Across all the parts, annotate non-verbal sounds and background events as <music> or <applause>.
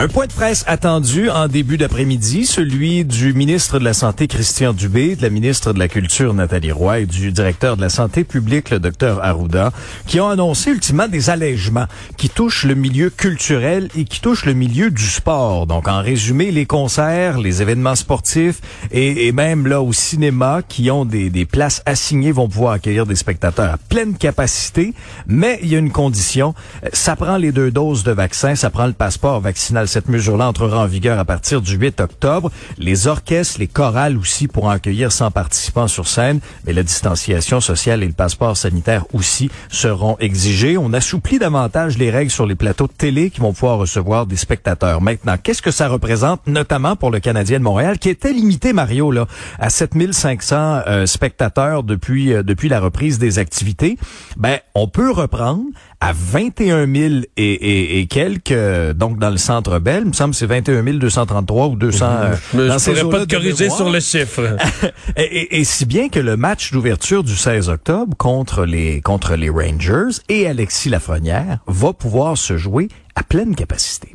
Un point de presse attendu en début d'après-midi, celui du ministre de la Santé Christian Dubé, de la ministre de la Culture Nathalie Roy et du directeur de la Santé publique le docteur Arruda, qui ont annoncé ultimement des allègements qui touchent le milieu culturel et qui touchent le milieu du sport. Donc en résumé, les concerts, les événements sportifs et, même là au cinéma qui ont des, des places assignées vont pouvoir accueillir des spectateurs à pleine capacité, mais il y a une condition, ça prend les deux doses de vaccin, ça prend le passeport vaccinal cette mesure-là entrera en vigueur à partir du 8 octobre. Les orchestres, les chorales aussi pourront accueillir 100 participants sur scène, mais la distanciation sociale et le passeport sanitaire aussi seront exigés. On assouplit davantage les règles sur les plateaux de télé qui vont pouvoir recevoir des spectateurs. Maintenant, qu'est-ce que ça représente, notamment pour le Canadien de Montréal, qui était limité, Mario, là, à 7500 euh, spectateurs depuis, euh, depuis la reprise des activités? Ben, on peut reprendre à 21 000 et, et, et quelques, euh, donc dans le centre Bell. Il me semble que c'est 21 233 ou 200. Euh, Je dans ne pourrais pas te de corriger sur le chiffre. <laughs> et, et- et si bien que le match d'ouverture du 16 octobre contre les, contre les Rangers et Alexis Lafrenière va pouvoir se jouer à pleine capacité.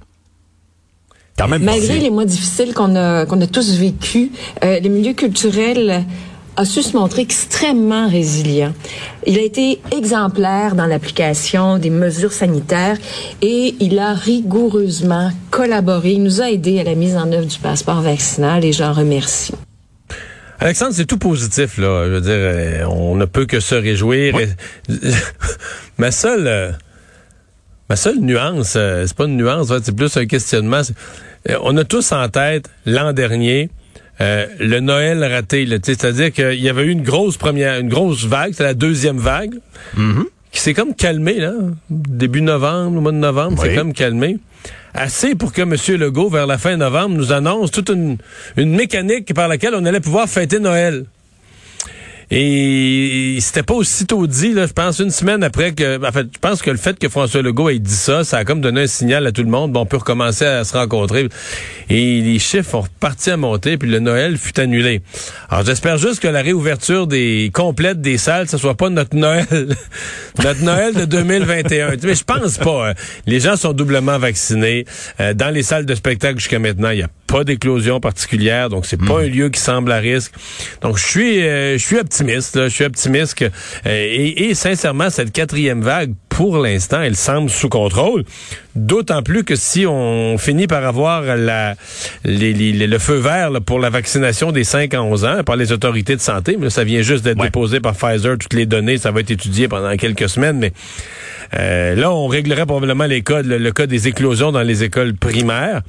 Quand même Malgré les mois difficiles qu'on a, qu'on a tous vécus, euh, le milieu culturel a su se montrer extrêmement résilient. Il a été exemplaire dans l'application des mesures sanitaires et il a rigoureusement collaboré. Il nous a aidés à la mise en œuvre du passeport vaccinal et j'en remercie. Alexandre, c'est tout positif, là. Je veux dire, euh, on ne peut que se réjouir. <laughs> ma seule, euh, ma seule nuance, euh, c'est pas une nuance, c'est plus un questionnement. on a tous en tête l'an dernier. Euh, le Noël raté, c'est-à-dire qu'il y avait eu une grosse première, une grosse vague, c'est la deuxième vague, qui s'est comme calmée, là, début novembre, le mois de novembre, c'est comme calmé. Assez pour que M. Legault, vers la fin novembre, nous annonce toute une, une mécanique par laquelle on allait pouvoir fêter Noël. Et c'était pas aussitôt dit, là, je pense, une semaine après que. En fait, je pense que le fait que François Legault ait dit ça, ça a comme donné un signal à tout le monde. Bon, on peut recommencer à se rencontrer. Et les chiffres ont reparti à monter, puis le Noël fut annulé. Alors j'espère juste que la réouverture des complète des salles, ce soit pas notre Noël. <laughs> notre Noël de 2021. Mais je pense pas. hein. Les gens sont doublement vaccinés. Euh, dans les salles de spectacle jusqu'à maintenant, il a pas d'éclosion particulière, donc c'est pas un lieu qui semble à risque. Donc je suis euh, je suis optimiste, là. je suis optimiste que, euh, et, et sincèrement cette quatrième vague pour l'instant, elle semble sous contrôle. D'autant plus que si on finit par avoir la, les- les- le feu vert là, pour la vaccination des 5 à 11 ans par les autorités de santé, mais là, ça vient juste d'être Ouais. déposé par Pfizer, toutes les données, ça va être étudié pendant quelques semaines, mais euh, là, on réglerait probablement les cas, le, le cas des éclosions dans les écoles primaires.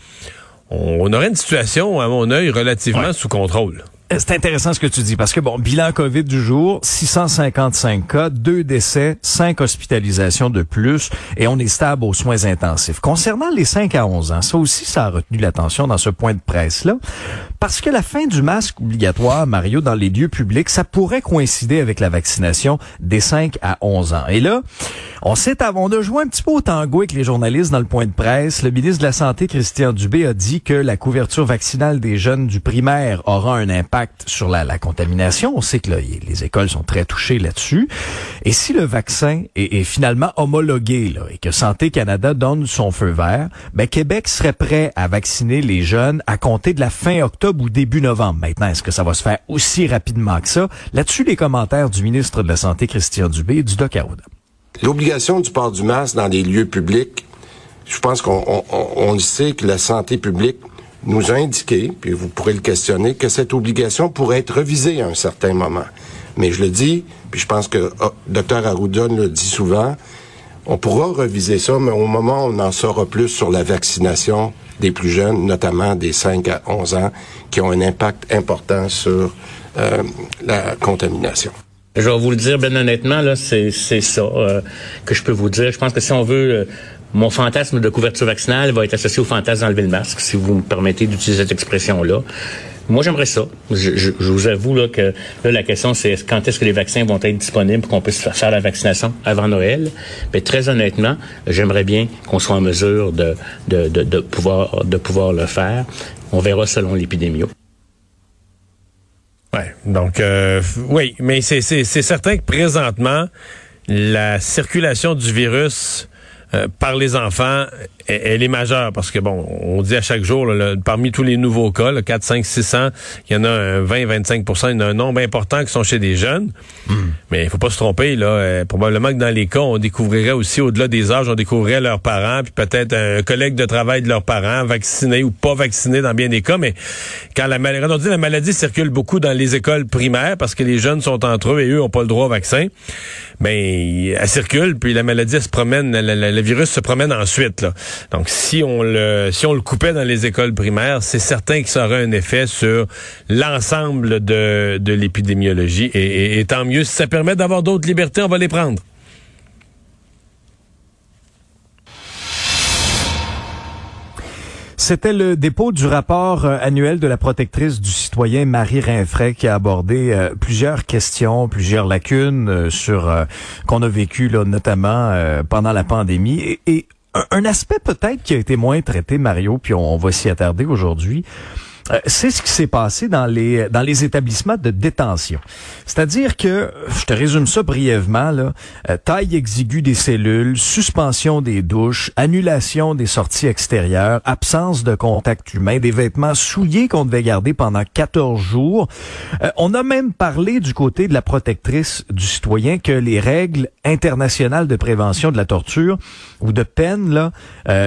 On, on aurait une situation, à mon œil, relativement Ouais. sous contrôle. C'est intéressant ce que tu dis parce que bon, bilan COVID du jour, 655 cas, 2 décès, 5 hospitalisations de plus et on est stable aux soins intensifs. Concernant les 5 à 11 ans, ça aussi ça a retenu l'attention dans ce point de presse là parce que la fin du masque obligatoire Mario dans les lieux publics, ça pourrait coïncider avec la vaccination des 5 à 11 ans. Et là, on s'est on a joué un petit peu au tango avec les journalistes dans le point de presse. Le ministre de la Santé Christian Dubé a dit que la couverture vaccinale des jeunes du primaire aura un impact sur la, contamination. On sait que les écoles sont très touchées là-dessus. Et si le vaccin est, finalement homologué et que Santé Canada donne son feu vert, ben Québec serait prêt à vacciner les jeunes à compter de la fin octobre ou début novembre. Maintenant, est-ce que ça va se faire aussi rapidement que ça? Là-dessus, les commentaires du ministre de la Santé Christian Dubé et du Doc. L'obligation du port du masque dans les lieux publics, je pense qu'on on, sait que la santé publique nous a indiqué, puis vous pourrez le questionner, que cette obligation pourrait être revisée à un certain moment. Mais je le dis, puis je pense que oh, Dr le dit souvent, on pourra reviser ça, mais au moment où on en saura plus sur la vaccination des plus jeunes, notamment des 5 à 11 ans, qui ont un impact important sur euh, la contamination. Je vais vous le dire bien honnêtement, là, c'est c'est ça euh, que je peux vous dire. Je pense que si on veut, euh, mon fantasme de couverture vaccinale va être associé au fantasme d'enlever le masque, si vous me permettez d'utiliser cette expression-là. Moi, j'aimerais ça. Je, vous avoue là, que là, la question, c'est quand est-ce que les vaccins vont être disponibles pour qu'on puisse faire la vaccination avant Noël? Mais très honnêtement, j'aimerais bien qu'on soit en mesure de, pouvoir, le faire. On verra selon l'épidémie. Ouais, donc euh, oui, mais c'est certain que présentement, la circulation du virus par les enfants, elle, est majeure parce que, bon, on dit à chaque jour, parmi tous les nouveaux cas, là, 4, 5, 600, il y en a un 20, 25% il y en a un nombre important qui sont chez des jeunes. Hmm. Mais il faut pas se tromper, là. Euh, probablement que dans les cas, on découvrirait aussi, au-delà des âges, on découvrirait leurs parents, puis peut-être un collègue de travail de leurs parents, vacciné ou pas vacciné dans bien des cas. Mais quand la maladie, on dit la maladie circule beaucoup dans les écoles primaires parce que les jeunes sont entre eux et eux n'ont pas le droit au vaccin, mais elle circule, puis la maladie elle se promène, le virus se promène ensuite, là. Donc, si on le, si on le coupait dans les écoles primaires, c'est certain que ça aurait un effet sur l'ensemble de, de l'épidémiologie. Et, tant mieux, si ça permet d'avoir d'autres libertés, on va les prendre. C'était le dépôt du rapport euh, annuel de la protectrice du citoyen Marie Rinfray qui a abordé euh, plusieurs questions, plusieurs lacunes euh, sur qu'on a vécu là, notamment pendant la pandémie. et un, aspect peut-être qui a été moins traité, Mario, puis on va s'y attarder aujourd'hui, euh, c'est ce qui s'est passé dans les dans les établissements de détention. C'est-à-dire que, je te résume ça brièvement, là, euh, taille exiguë des cellules, suspension des douches, annulation des sorties extérieures, absence de contact humain, des vêtements souillés qu'on devait garder pendant 14 jours. Euh, on a même parlé du côté de la protectrice du citoyen que les règles internationales de prévention de la torture ou de peine là,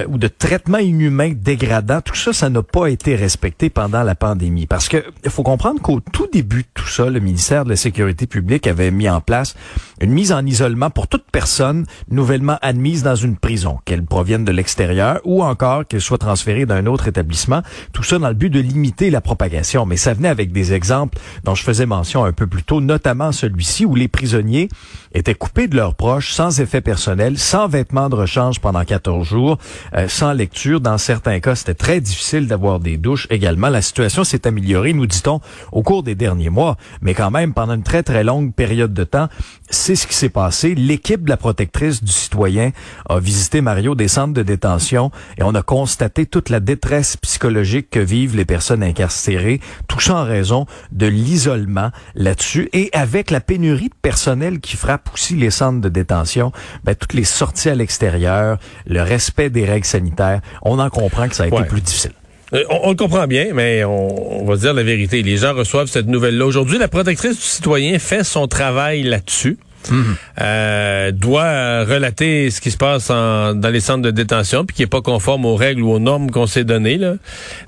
ou de traitement inhumain dégradant, tout ça, ça n'a pas été respecté pendant pendant la pandémie. Parce que il faut comprendre qu'au tout début de tout ça, le ministère de la Sécurité publique avait mis en place une mise en isolement pour toute personne nouvellement admise dans une prison, qu'elle provienne de l'extérieur ou encore qu'elle soit transférée d'un autre établissement. Tout ça dans le but de limiter la propagation. Mais ça venait avec des exemples dont je faisais mention un peu plus tôt, notamment celui-ci où les prisonniers étaient coupés de leurs proches, sans effet personnel, sans vêtements de rechange pendant 14 jours, euh, sans lecture. Dans certains cas, c'était très difficile d'avoir des douches également la situation s'est améliorée, nous dit-on, au cours des derniers mois. Mais quand même, pendant une très, très longue période de temps, c'est ce qui s'est passé. L'équipe de la protectrice du citoyen a visité Mario des centres de détention et on a constaté toute la détresse psychologique que vivent les personnes incarcérées, tout ça en raison de l'isolement là-dessus et avec la pénurie de personnel qui frappe aussi les centres de détention, ben, toutes les sorties à l'extérieur, le respect des règles sanitaires, on en comprend que ça a été plus difficile. Euh, on, le comprend bien, mais on, va dire la vérité. Les gens reçoivent cette nouvelle-là. Aujourd'hui, la protectrice du citoyen fait son travail là-dessus. Mhm. Euh, doit relater ce qui se passe dans les centres de détention, puis qui est pas conforme aux règles ou aux normes qu'on s'est données là,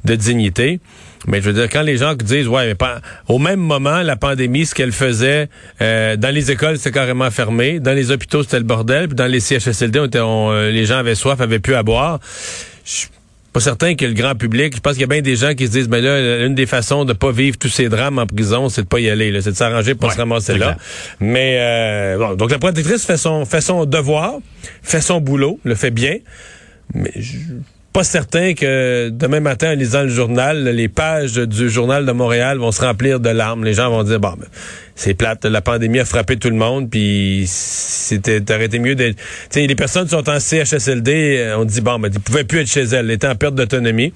de dignité. Mais je veux dire, quand les gens disent, ouais, mais pas, au même moment, la pandémie, ce qu'elle faisait, euh, dans les écoles, c'était carrément fermé, dans les hôpitaux, c'était le bordel, puis dans les CHSLD, on les gens avaient soif, avaient plus à boire. Pas certain que le grand public, je pense qu'il y a bien des gens qui se disent, mais là, une des façons de pas vivre tous ces drames en prison, c'est de pas y aller, c'est de s'arranger pour se ramasser là. Mais euh, bon, donc la protectrice fait son fait son devoir, fait son boulot, le fait bien, mais je, pas certain que demain matin, en lisant le journal, les pages du journal de Montréal vont se remplir de larmes. Les gens vont dire, bon, ben, c'est plate, la pandémie a frappé tout le monde, puis c'était, été mieux d'être... Tu sais, les personnes sont en CHSLD, euh, on dit, bon, ben, ils pouvaient plus être chez elles, elles étaient en perte d'autonomie,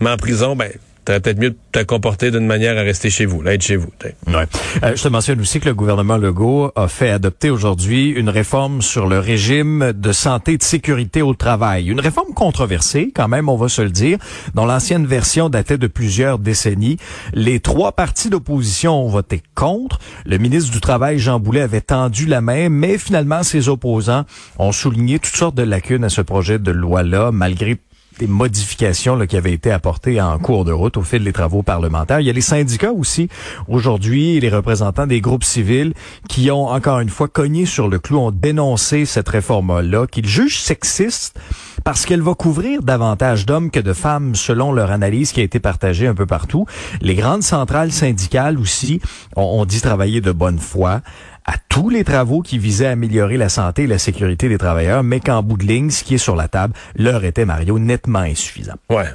mais en prison, ben, t'aurais peut-être mieux de te comporter d'une manière à rester chez vous, là, être chez vous. Ouais. Euh, je te mentionne aussi que le gouvernement Legault a fait adopter aujourd'hui une réforme sur le régime de santé et de sécurité au travail. Une réforme controversée, quand même, on va se le dire, dont l'ancienne version datait de plusieurs décennies. Les trois partis d'opposition ont voté contre. Le ministre du Travail, Jean Boulet, avait tendu la main, mais finalement, ses opposants ont souligné toutes sortes de lacunes à ce projet de loi-là, malgré des modifications là, qui avaient été apportées en cours de route au fil des travaux parlementaires. Il y a les syndicats aussi aujourd'hui, les représentants des groupes civils qui ont encore une fois cogné sur le clou, ont dénoncé cette réforme-là, qu'ils jugent sexiste parce qu'elle va couvrir davantage d'hommes que de femmes selon leur analyse qui a été partagée un peu partout. Les grandes centrales syndicales aussi ont, ont dit travailler de bonne foi à tous les travaux qui visaient à améliorer la santé et la sécurité des travailleurs, mais qu'en bout de ligne, ce qui est sur la table, leur était, Mario, nettement insuffisant. Ouais.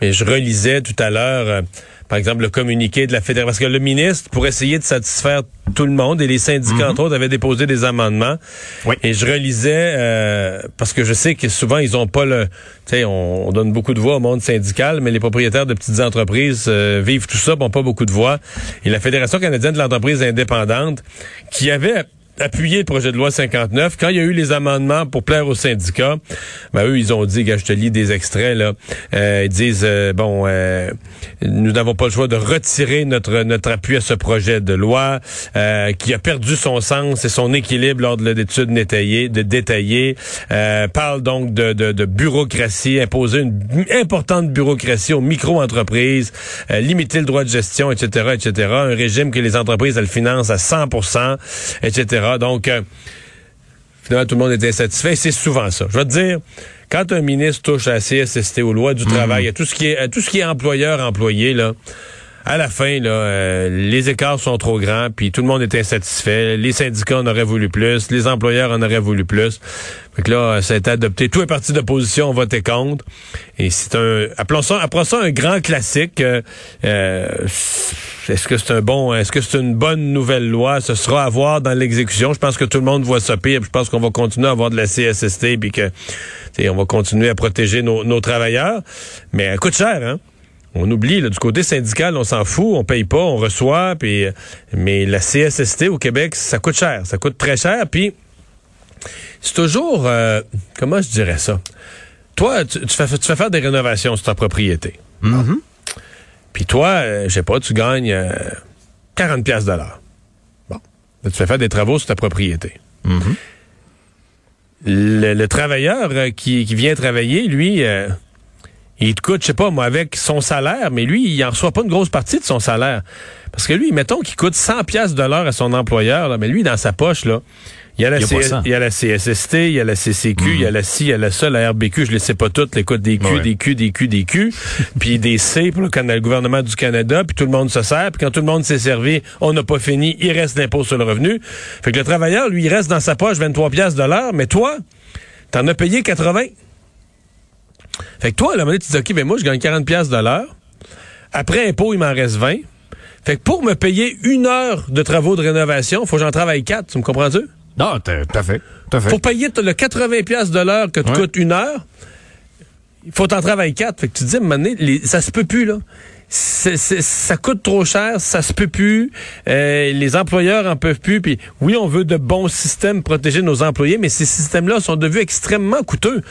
Mais je relisais tout à l'heure, euh, par exemple, le communiqué de la fédération. Parce que le ministre, pour essayer de satisfaire tout le monde, et les syndicats, entre autres, avaient déposé des amendements. Oui. Et je relisais, euh, parce que je sais que souvent, ils ont pas le... Tu sais, on, on donne beaucoup de voix au monde syndical, mais les propriétaires de petites entreprises euh, vivent tout ça, n'ont pas beaucoup de voix. Et la Fédération canadienne de l'entreprise indépendante, qui avait appuyé le projet de loi 59. Quand il y a eu les amendements pour plaire aux syndicats, ben eux, ils ont dit, je te lis des extraits, là, euh, ils disent, euh, bon, euh, nous n'avons pas le choix de retirer notre notre appui à ce projet de loi euh, qui a perdu son sens et son équilibre lors de l'étude détaillée. Euh, parle donc de, de, de, bureaucratie, imposer une importante bureaucratie aux micro-entreprises, limiter le droit de gestion, etc., etc., un régime que les entreprises, elles financent à 100% etc. Donc, euh, finalement, tout le monde était insatisfait. C'est souvent ça. Je vais te dire, quand un ministre touche à la CSST, aux lois du travail, à tout ce qui est, à tout ce qui est employeur-employé, là, à la fin, euh, les écarts sont trop grands, puis tout le monde est insatisfait. Les syndicats en auraient voulu plus, les employeurs en auraient voulu plus. Fait que là, ça a été adopté. Tous les partis d'opposition ont voté contre. Et c'est un, appelons ça un grand classique. Euh, euh, est-ce que c'est un bon, est-ce que c'est une bonne nouvelle loi? Ce sera à voir dans l'exécution. Je pense que tout le monde voit ça pire. Je pense qu'on va continuer à avoir de la CSST, puis que, on va continuer à protéger nos, nos travailleurs. Mais elle coûte cher, hein? On oublie, là, du côté syndical, on s'en fout, on paye pas, on reçoit, puis, mais la CSST au Québec, ça coûte cher, ça coûte très cher, puis c'est toujours, euh, comment je dirais ça? Toi, tu, fais, tu fais faire des rénovations sur ta propriété. Mm-hmm. Puis toi, euh, je sais pas, tu gagnes 40 pièces de l'heure. Bon, là, tu fais faire des travaux sur ta propriété. Mm-hmm. le, le, travailleur euh, qui, qui, vient travailler, lui il te coûte, je sais pas, moi, avec son salaire, mais lui, il en reçoit pas une grosse partie de son salaire. Parce que lui, mettons qu'il coûte 100 pièces de l'heure à son employeur, là, mais lui, dans sa poche, là, il y a la, C il y a la CSST, il y a la CCQ, il y a la CI, il y a la SOL, la RBQ, je les sais pas toutes, les coûts des Q, des Q, des Q, des <laughs> Q, puis des C pour le, le, gouvernement du Canada, puis tout le monde se sert, puis quand tout le monde s'est servi, on n'a pas fini, il reste l'impôt sur le revenu. Fait que le travailleur, lui, il reste dans sa poche 23 pièces de l'heure, mais toi, t'en as payé 80. Fait que toi, à la monnaie, tu dis, OK, ben moi, je gagne 40 pièces de l'heure. Après impôt, il m'en reste 20. Fait que pour me payer une heure de travaux de rénovation, faut que j'en travaille 4. Tu me comprends-tu? Non, tout à fait. Fait. Pour payer le 80 pièces de l'heure que te ouais. coûte une heure, il faut t'en travailler 4. Fait que tu te dis, à un moment donné, les, ça se peut plus, là ça coûte trop cher, ça se peut plus, euh, les employeurs en peuvent plus. Puis oui, on veut de bons systèmes protéger nos employés, mais ces systèmes-là sont devenus extrêmement coûteux.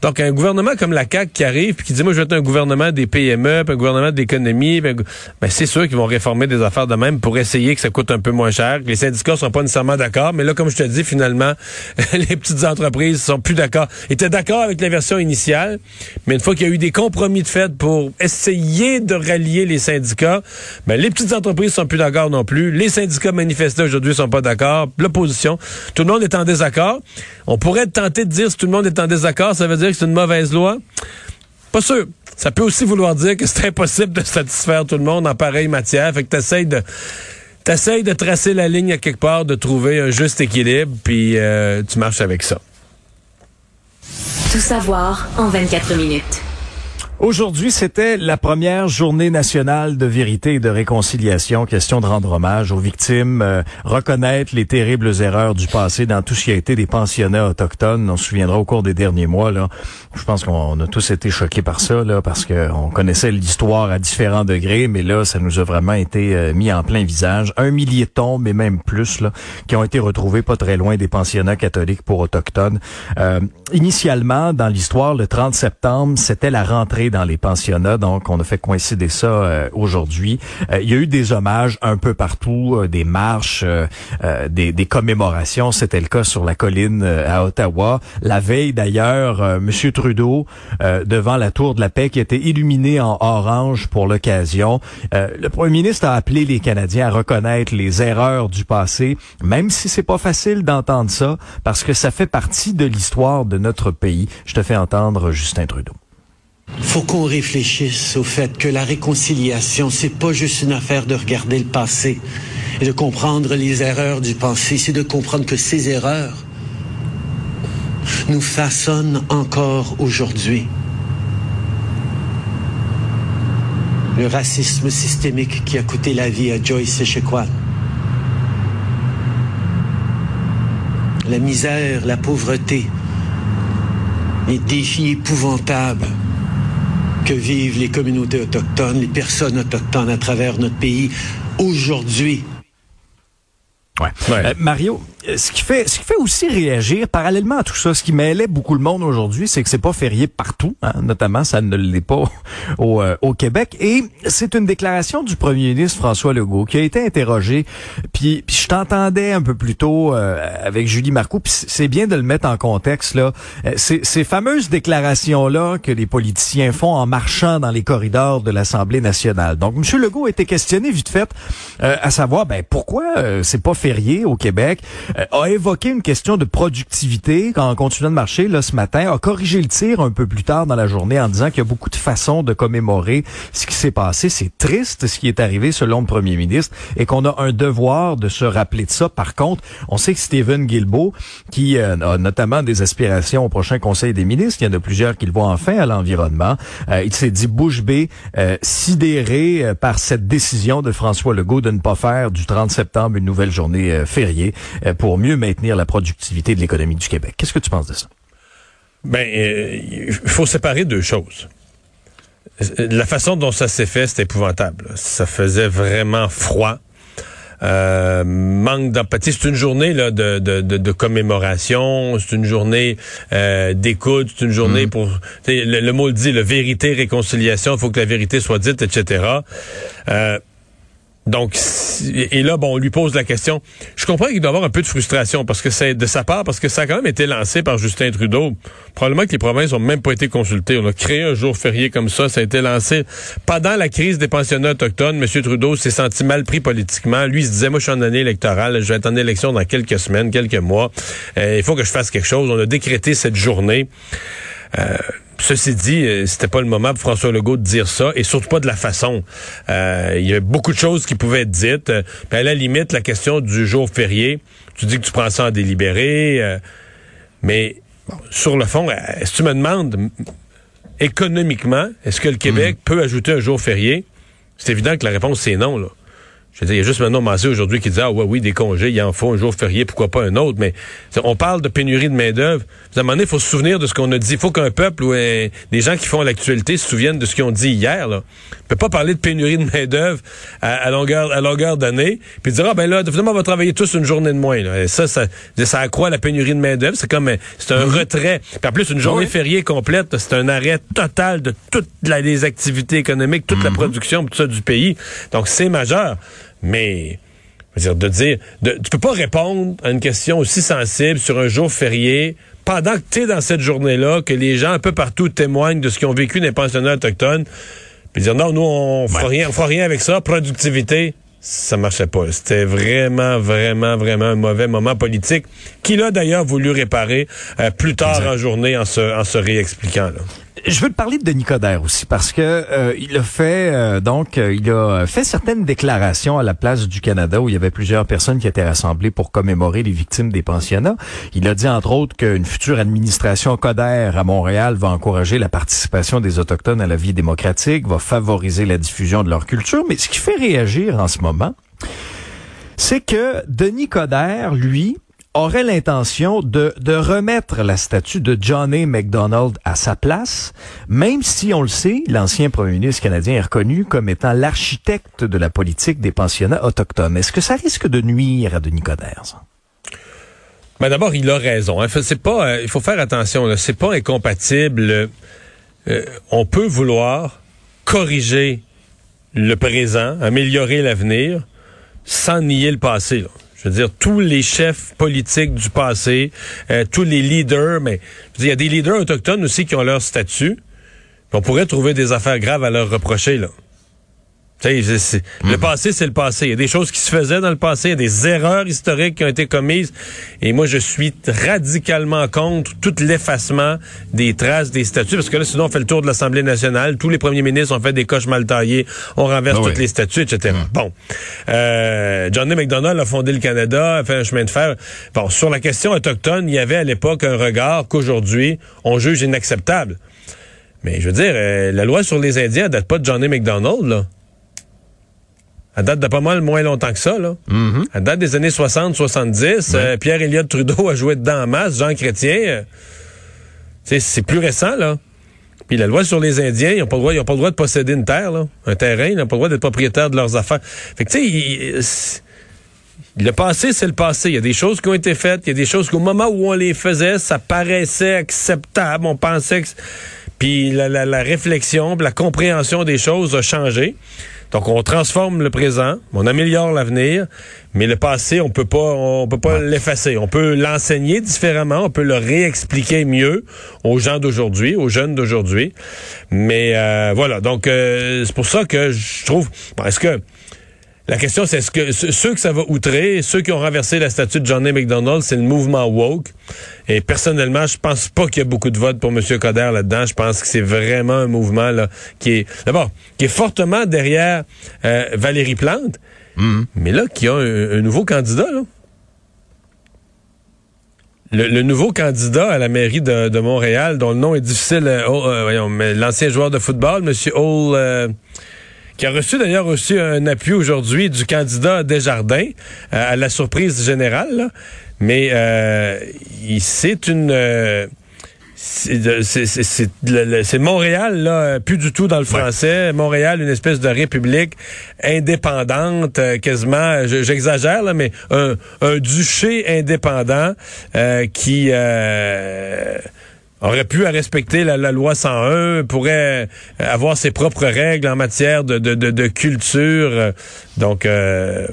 Donc un gouvernement comme la CAC qui arrive puis qui dit moi je veux être un gouvernement des PME, un gouvernement d'économie, ben, c'est sûr qu'ils vont réformer des affaires de même pour essayer que ça coûte un peu moins cher. Les syndicats sont pas nécessairement d'accord, mais là comme je te dis finalement <laughs> les petites entreprises sont plus d'accord, étaient d'accord avec la version initiale, mais une fois qu'il y a eu des compromis de fait pour essayer de lier les syndicats. Ben, les petites entreprises sont plus d'accord non plus. Les syndicats manifestés aujourd'hui sont pas d'accord. L'opposition, tout le monde est en désaccord. On pourrait tenter de dire si tout le monde est en désaccord, ça veut dire que c'est une mauvaise loi? Pas sûr. Ça peut aussi vouloir dire que c'est impossible de satisfaire tout le monde en pareille matière. Fait que t'essayes de t'essayes de tracer la ligne à quelque part, de trouver un juste équilibre, puis euh, tu marches avec ça. Tout savoir en 24 minutes. Aujourd'hui, c'était la première journée nationale de vérité et de réconciliation. Question de rendre hommage aux victimes, euh, reconnaître les terribles erreurs du passé dans tout ce qui a été des pensionnats autochtones. On se souviendra au cours des derniers mois. Là, je pense qu'on a tous été choqués par ça, là, parce qu'on connaissait l'histoire à différents degrés, mais là, ça nous a vraiment été euh, mis en plein visage. Un millier de tombes, et même plus, là, qui ont été retrouvés pas très loin des pensionnats catholiques pour autochtones. Euh, initialement, dans l'histoire, le 30 septembre, c'était la rentrée dans les pensionnats, donc on a fait coïncider ça euh, aujourd'hui. Euh, il y a eu des hommages un peu partout, euh, des marches, des, des, commémorations. C'était le cas sur la colline à Ottawa. La veille d'ailleurs, Monsieur Trudeau, devant la Tour de la Paix qui était illuminée en orange pour l'occasion, le Premier ministre a appelé les Canadiens à reconnaître les erreurs du passé, même si c'est pas facile d'entendre ça, parce que ça fait partie de l'histoire de notre pays. Je te fais entendre Justin Trudeau. Faut qu'on réfléchisse au fait que la réconciliation, c'est pas juste une affaire de regarder le passé et de comprendre les erreurs du passé, c'est de comprendre que ces erreurs nous façonnent encore aujourd'hui. le racisme systémique qui a coûté la vie à Joyce Echequan. La misère, la pauvreté, les défis épouvantables que vivent les communautés autochtones, les personnes autochtones à travers notre pays aujourd'hui. Ouais. Ouais. Euh, Mario, ce qui fait ce qui fait aussi réagir parallèlement à tout ça, ce qui mêlait beaucoup le monde aujourd'hui, c'est que c'est pas férié partout, hein, notamment ça ne l'est pas <laughs> au, euh, au Québec. Et c'est une déclaration du premier ministre François Legault qui a été interrogé puis, puis je t'entendais un peu plus tôt euh, avec Julie Marcoux, puis c'est bien de le mettre en contexte là. Euh, ces, ces fameuses déclarations là que les politiciens font en marchant dans les corridors de l'Assemblée nationale. Donc monsieur Legault a été questionné vite fait euh, à savoir ben pourquoi euh, c'est pas férié au Québec, euh, a évoqué une question de productivité quand en continuant de marcher là ce matin, a corrigé le tir un peu plus tard dans la journée en disant qu'il y a beaucoup de façons de commémorer ce qui s'est passé. C'est triste ce qui est arrivé selon le premier ministre et qu'on a un devoir de se rappeler de ça. Par contre, on sait que Stephen Guilbeault, qui euh, a notamment des aspirations au prochain Conseil des ministres, il y en a plusieurs qui le voient enfin à l'environnement, euh, il s'est dit bouche bée, euh, sidéré euh, par cette décision de François Legault de ne pas faire du 30 septembre une nouvelle journée euh, fériée euh, pour mieux maintenir la productivité de l'économie du Québec. Qu'est-ce que tu penses de ça? Ben, euh, il faut séparer deux choses. La façon dont ça s'est fait, c'est épouvantable. Ça faisait vraiment froid. Euh, manque d'empathie. C'est une journée là, de, de, de, de commémoration, c'est une journée euh, d'écoute, c'est une journée pour... tu sais, Le, le mot le dit, le vérité, réconciliation, il faut que la vérité soit dite, etc. Euh, donc, et là, bon, on lui pose la question. Je comprends qu'il doit avoir un peu de frustration parce que c'est de sa part, parce que ça a quand même été lancé par Justin Trudeau. Probablement que les provinces ont même pas été consultées. On a créé un jour férié comme ça. Ça a été lancé pendant la crise des pensionnats autochtones. M. Trudeau s'est senti mal pris politiquement. Lui, il se disait, moi, je suis en année électorale. Je vais être en élection dans quelques semaines, quelques mois. Euh, il faut que je fasse quelque chose. On a décrété cette journée. Euh, Ceci dit, euh, c'était pas le moment pour François Legault de dire ça, et surtout pas de la façon. Euh, il y avait beaucoup de choses qui pouvaient être dites. Puis à la limite, la question du jour férié, tu dis que tu prends ça en délibéré, euh, mais bon, sur le fond, si tu me demandes économiquement, est-ce que le Québec peut ajouter un jour férié? C'est évident que la réponse c'est non, là. Je veux dire, il y a juste Manon Massé aujourd'hui qui dit Ah ouais, oui, des congés, il en faut un jour férié, pourquoi pas un autre, mais on parle de pénurie de main-d'œuvre. À un moment donné, il faut se souvenir de ce qu'on a dit. Il faut qu'un peuple ou euh, des gens qui font l'actualité se souviennent de ce qu'ils ont dit hier. Là. On peut pas parler de pénurie de main-d'œuvre à, à longueur à longueur d'année, puis dire Ah ben là, finalement, on va travailler tous une journée de moins. Là. Et ça, ça, ça accroît la pénurie de main-d'œuvre. C'est comme c'est un retrait. Puis en plus, une journée fériée complète, c'est un arrêt total de toutes les activités économiques, toute la production, tout ça du pays. Donc c'est majeur. Mais je veux dire, de dire, de, tu peux pas répondre à une question aussi sensible sur un jour férié pendant que tu es dans cette journée-là, que les gens un peu partout témoignent de ce qu'ils ont vécu les pensionnats autochtones, puis dire non, nous on fera rien, on fera rien avec ça, productivité. Ça marchait pas. C'était vraiment, vraiment, vraiment un mauvais moment politique qu'il a d'ailleurs voulu réparer euh, plus tard en journée en se, en se réexpliquant. Là. Je veux parler de Denis Coderre aussi parce que euh, il a fait euh, donc euh, il a fait certaines déclarations à la place du Canada où il y avait plusieurs personnes qui étaient rassemblées pour commémorer les victimes des pensionnats. Il a dit entre autres qu'une future administration Coderre à Montréal va encourager la participation des autochtones à la vie démocratique, va favoriser la diffusion de leur culture, mais ce qui fait réagir en ce moment, c'est que Denis Coderre, lui, aurait l'intention de, remettre la statue de John A. À sa place, même si, on le sait, l'ancien premier ministre canadien est reconnu comme étant l'architecte de la politique des pensionnats autochtones. Est-ce que ça risque de nuire à Denis Coderre? Ben d'abord, il a raison. Hein. C'est pas, euh, il faut faire attention. là. C'est pas incompatible. Euh, on peut vouloir corriger le présent, améliorer l'avenir, sans nier le passé. Je veux dire, tous les chefs politiques du passé, euh, tous les leaders, mais je veux il y a des leaders autochtones aussi qui ont leur statut. On pourrait trouver des affaires graves à leur reprocher là. Le passé, c'est le passé. Il y a des choses qui se faisaient dans le passé, il y a des erreurs historiques qui ont été commises. Et moi, je suis radicalement contre tout l'effacement des traces des statuts, parce que là, sinon, on fait le tour de l'Assemblée nationale. Tous les premiers ministres ont fait des coches mal taillées, on renverse Ah toutes oui. les statuts, etc. Bon. Euh, John A. MacDonald a fondé le Canada, a fait un chemin de fer. Bon, sur la question autochtone, il y avait à l'époque un regard qu'aujourd'hui, on juge inacceptable. Mais je veux dire, euh, la loi sur les Indiens, date pas de Johnny McDonald, là. Elle date de pas mal moins longtemps que ça, là. Mm-hmm. Elle date des années 60-70. Euh, Pierre Elliott Trudeau a joué dedans en masse. Jean Chrétien, euh, c'est plus récent, là. Puis la loi sur les Indiens, ils n'ont pas, le droit- ils ont pas le droit de posséder une terre, là, un terrain. Ils n'ont pas le droit d'être propriétaires de leurs affaires. Fait que, tu sais, le passé, c'est le passé. Il y a des choses qui ont été faites. Il y a des choses qu'au moment où on les faisait, ça paraissait acceptable. On pensait que... Puis la, la- la réflexion, la compréhension des choses a changé. Donc on transforme le présent, on améliore l'avenir, mais le passé, on peut pas, on peut pas l'effacer. On peut l'enseigner différemment, on peut le réexpliquer mieux aux gens d'aujourd'hui, aux jeunes d'aujourd'hui. Mais euh, voilà, donc euh, c'est pour ça que je trouve. bon, Est-ce que la question, c'est est-ce que ce- ceux que ça va outrer, ceux qui ont renversé la statue de Johnny McDonald, c'est le mouvement woke. Et personnellement, je pense pas qu'il y a beaucoup de votes pour M. Coder là-dedans. Je pense que c'est vraiment un mouvement là qui est d'abord qui est fortement derrière euh, Valérie Plante, mais là qui a un, un nouveau candidat là. Le, le nouveau candidat à la mairie de, de Montréal, dont le nom est difficile, euh, oh, euh, l'ancien joueur de football, M. Hall, euh, qui a reçu d'ailleurs aussi un appui aujourd'hui du candidat Desjardins, euh, à la surprise générale. là. Mais euh, c'est une... euh, c'est Montréal, là, euh, plus du tout dans le français. Montréal, une espèce de république indépendante, euh, quasiment, je- j'exagère, là, mais un, un duché indépendant euh, qui euh, aurait pu à respecter la, la loi 101, pourrait avoir ses propres règles en matière de, de, de, de culture. Donc, euh,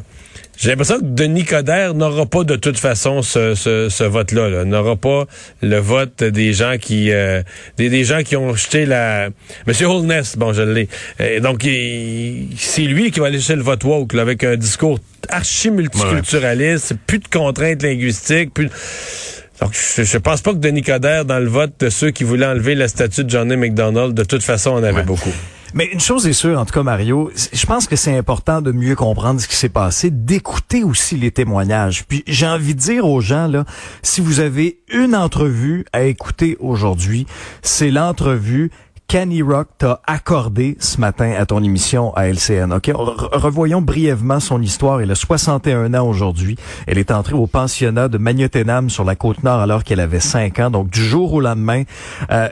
j'ai l'impression que Denis Coderre n'aura pas de toute façon ce, ce, ce vote-là. là. N'aura pas le vote des gens qui euh, des, des gens qui ont jeté la. Monsieur Holness, bon, je l'ai. Euh, donc, il- c'est lui qui va aller chercher le vote woke là, avec un discours archi multiculturaliste, plus de contraintes linguistiques, plus. Donc, je, je pense pas que Denis Coderre, dans le vote de ceux qui voulaient enlever la statue de Johnny McDonald, de toute façon, en avait Ouais. beaucoup. Mais une chose est sûre, en tout cas, Mario, je pense que c'est important de mieux comprendre ce qui s'est passé, d'écouter aussi les témoignages. Puis j'ai envie de dire aux gens, là, si vous avez une entrevue à écouter aujourd'hui, c'est l'entrevue Kenny Rock t'a accordé ce matin à ton émission à LCN. Ok, Re- revoyons brièvement son histoire. Elle a 61 ans aujourd'hui. Elle est entrée au pensionnat de Magnotenam sur la côte nord alors qu'elle avait 5 ans. Donc du jour au lendemain, euh,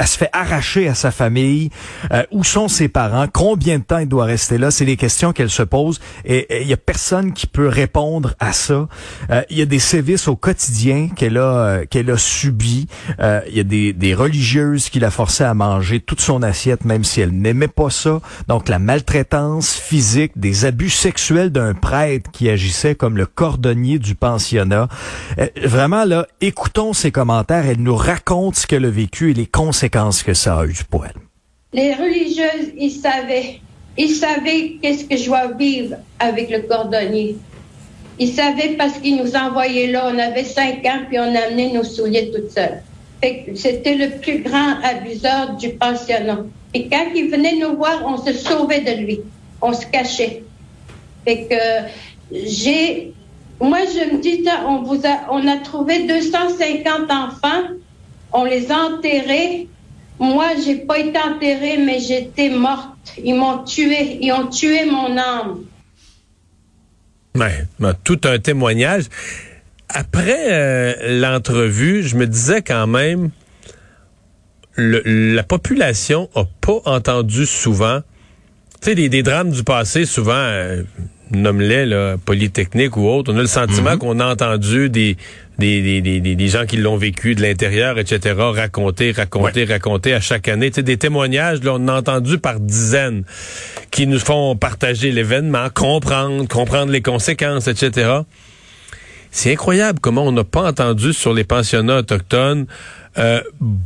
elle se fait arracher à sa famille. Euh, où sont ses parents? Combien de temps il doit rester là? C'est les questions qu'elle se pose. Et il y a personne qui peut répondre à ça. Euh, Il y a des sévices au quotidien qu'elle a qu'elle a subi. Il y a des, des religieuses qui la forçaient à manger toute son assiette, même si elle n'aimait pas ça. Donc la maltraitance physique, des abus sexuels d'un prêtre qui agissait comme le cordonnier du pensionnat. Euh, vraiment là, écoutons ses commentaires. Elle nous raconte ce qu'elle a vécu et les conséquences que ça a eu pour elle. Les religieuses, ils savaient. Ils savaient qu'est-ce que je dois vivre avec le cordonnier. Ils savaient parce qu'ils nous envoyaient là. On avait cinq ans, puis on amenait nos souliers toutes seules. C'était le plus grand abuseur du pensionnat. Et quand il venait nous voir, on se sauvait de lui. On se cachait. Fait que j'ai... Moi, je me dis, on, vous a, on a trouvé 250 enfants. On les a enterrés. Moi, j'ai pas été enterrée, mais j'étais morte. Ils m'ont tué. Ils ont tué mon âme. Tout un témoignage. Après euh, l'entrevue, je me disais quand même, le- la population a pas entendu souvent, tu sais, des, des drames du passé, souvent, euh, nomme-les, là, Polytechnique ou autre, on a le sentiment qu'on a entendu des, des, des, des, des- gens qui l'ont vécu de l'intérieur, etc., raconter, raconter, raconter à chaque année. Tu sais, des témoignages, là, on a entendu par dizaines qui nous font partager l'événement, comprendre, comprendre les conséquences, etc. C'est incroyable comment on n'a pas entendu sur les pensionnats autochtones euh,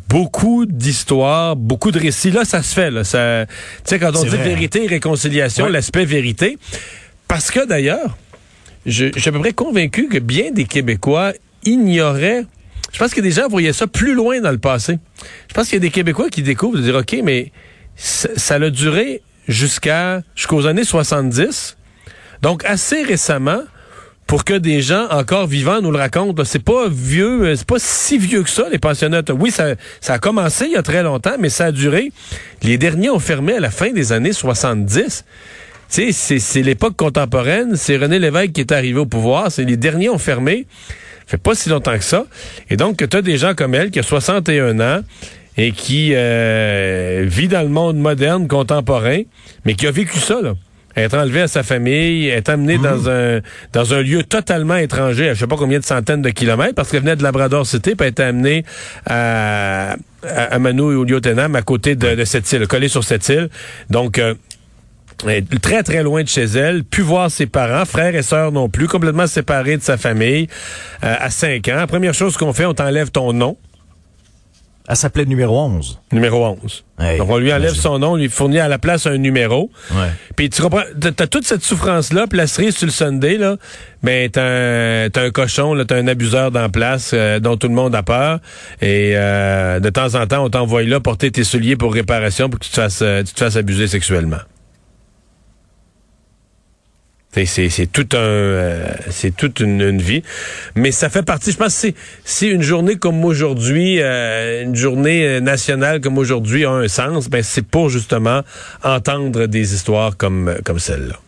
beaucoup d'histoires, beaucoup de récits. Là, ça se fait. Là, ça, tu sais, quand on dit vrai. vérité et réconciliation, Ouais. l'aspect vérité, parce que d'ailleurs, je, je suis à peu près convaincu que bien des Québécois ignoraient. Je pense que des gens voyaient ça plus loin dans le passé. Je pense qu'il y a des Québécois qui découvrent de dire OK, mais ça, ça a duré jusqu'à jusqu'aux années 70. Donc assez récemment, pour que des gens encore vivants nous le racontent. C'est pas vieux, euh, c'est pas si vieux que ça, les pensionnats. Oui, ça, a commencé il y a très longtemps, mais ça a duré. Les derniers ont fermé à la fin des années 70. Tu sais, c'est l'époque contemporaine. C'est René Lévesque qui est arrivé au pouvoir. C'est les derniers ont fermé. Ça fait pas si longtemps que ça. Et donc, tu as des gens comme elle qui a 61 ans et qui euh, vit dans le monde moderne, contemporain, mais qui a vécu ça, là être enlevé à sa famille, être amené dans mhm. un dans un lieu totalement étranger, à je sais pas combien de centaines de kilomètres, parce qu'elle venait de Labrador City, puis a été amenée à, à, Manu et au Lyotenam, à côté de, cette île, collée sur cette île. Donc euh, très très loin de chez elle, pu voir ses parents, frères et sœurs non plus, complètement séparés de sa famille euh, à 5 ans. première chose qu'on fait, on t'enlève ton nom. Elle s'appelait numéro 11. Numéro 11. Donc, on lui enlève son nom, on lui fournit à la place un numéro. Ouais. Puis tu comprends, t'as toute cette souffrance-là, puis la cerise sur le Sunday, là, ben t'as un, un cochon, là, t'as un abuseur dans place euh, dont tout le monde a peur. Et euh, de temps en temps, on t'envoie là porter tes souliers pour réparation pour que tu te fasses, euh, tu te fasses abuser sexuellement. C'est tout un, euh, c'est toute une, vie, mais ça fait partie. Je pense que si une journée comme aujourd'hui, euh, une journée euh, nationale comme aujourd'hui a un sens, ben c'est pour justement entendre des histoires comme comme celle-là.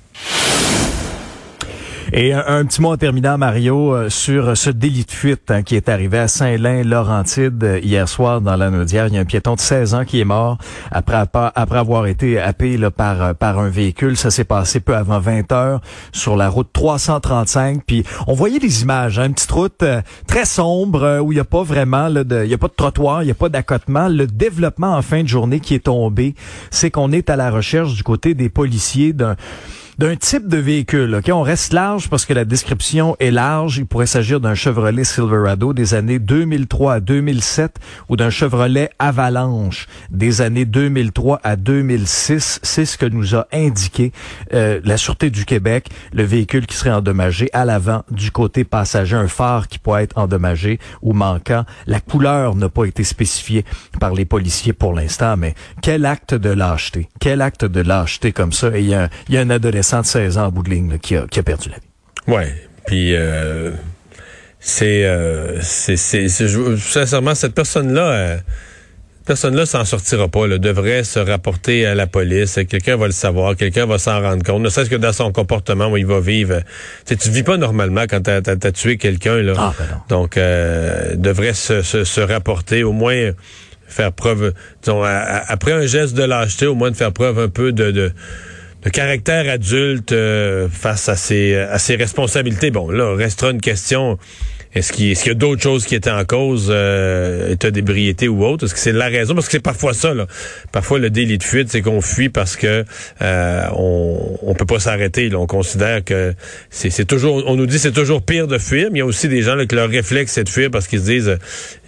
Et un, petit mot en terminant, Mario, euh, sur ce délit de fuite hein, qui est arrivé à Saint-Lin-Laurentide euh, hier soir dans la Naudière. Il y a un piéton de 16 ans qui est mort après, avoir été happé par, euh, un véhicule. Ça s'est passé peu avant 20 heures sur la route 335. Puis on voyait des images, hein, une petite route très sombre où il n'y a pas vraiment, là, de, il y a pas de trottoir, il n'y a pas d'accotement. Le développement en fin de journée qui est tombé, c'est qu'on est à la recherche du côté des policiers d'un d'un type de véhicule. Ok, on reste large parce que la description est large. Il pourrait s'agir d'un Chevrolet Silverado des années 2003 à 2007 ou d'un Chevrolet Avalanche des années 2003 à 2006. C'est ce que nous a indiqué euh, la Sûreté du Québec. Le véhicule qui serait endommagé à l'avant du côté passager, un phare qui pourrait être endommagé ou manquant. La couleur n'a pas été spécifiée par les policiers pour l'instant, mais quel acte de lâcheté. Quel acte de lâcheté comme ça. Il y a, y a un adolescent 116 ans en bout de ligne qui, a, qui, a, perdu la vie. Ouais, puis euh, c'est, euh, c'est, c'est, sincèrement cette personne-là. Euh, personne-là s'en sortira pas. Là, devrait se rapporter à la police. Quelqu'un va le savoir. Quelqu'un va s'en rendre compte. Ne serait-ce que dans son comportement où il va vivre. Tu tu vis pas normalement quand t'as as, tué quelqu'un. là. Ah, ben Donc, euh, devrait se, se, se, rapporter au moins faire preuve, disons, après un geste de lâcheté, au moins de faire preuve un peu de, de le caractère adulte euh, face à ses, à ses responsabilités. Bon, là, restera une question. Est-ce qu'il y a d'autres choses qui étaient en cause, euh, état d'ébriété ou autre? Est-ce que c'est la raison? Parce que c'est parfois ça, là. Parfois, le délit de fuite, c'est qu'on fuit parce que euh, on, on peut pas s'arrêter. On considère que c'est toujours, on nous dit c'est toujours pire de fuir, mais il y a aussi des gens là, que leur réflexe, c'est de fuir parce qu'ils se disent,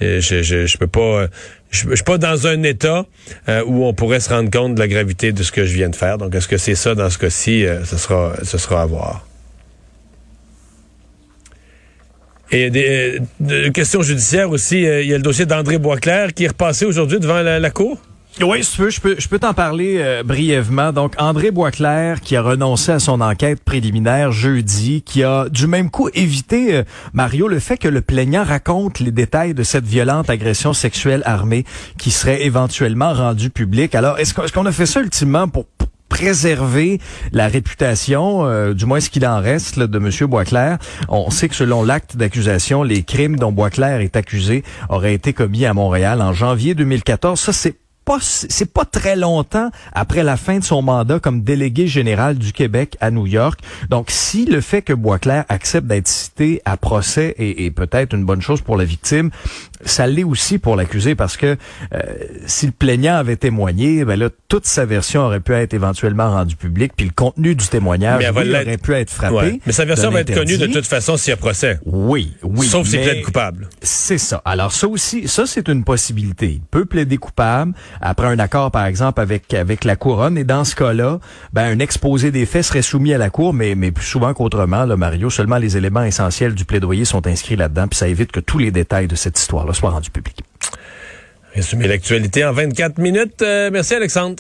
euh, je, je, je peux pas je, suis pas dans un état euh, où on pourrait se rendre compte de la gravité de ce que je viens de faire. Donc, est-ce que c'est ça dans ce cas-ci? Euh, ce, sera, ce sera à voir. Et des, euh, questions judiciaires aussi, il y a le dossier d'André Boisclair qui est repassé aujourd'hui devant la cour? Oui, si tu veux, je peux, je peux t'en parler euh, brièvement. Donc, André Boisclair, qui a renoncé à son enquête préliminaire jeudi, qui a du même coup évité, euh, Mario, le fait que le plaignant raconte les détails de cette violente agression sexuelle armée qui serait éventuellement rendue publique. Alors, est-ce qu'on a fait ça ultimement pour préserver la réputation, euh, du moins ce qu'il en reste de M. Boisclair? On sait que selon l'acte d'accusation, les crimes dont Boisclair est accusé auraient été commis à Montréal en janvier 2014. Ça, c'est c'est pas très longtemps après la fin de son mandat comme délégué général du Québec à New York. Donc, si le fait que Boisclair accepte d'être cité à procès est, peut-être une bonne chose pour la victime, ça l'est aussi pour l'accusé parce que euh, si le plaignant avait témoigné, ben là, toute sa version aurait pu être éventuellement rendue publique, puis le contenu du témoignage aurait pu être frappé. Mais sa version va être connue de toute façon s'il y a procès. Oui, oui. Sauf s'il plaide coupable. C'est ça. Alors ça aussi, ça c'est une possibilité. Il peut plaider coupable après un accord, par exemple, avec avec la couronne, et dans ce cas-là, ben un exposé des faits serait soumis à la cour, mais mais plus souvent qu'autrement, là, Mario, seulement les éléments essentiels du plaidoyer sont inscrits là-dedans, puis ça évite que tous les détails de cette histoire soit rendu public. Résumer l'actualité en 24 minutes. Euh, merci Alexandre.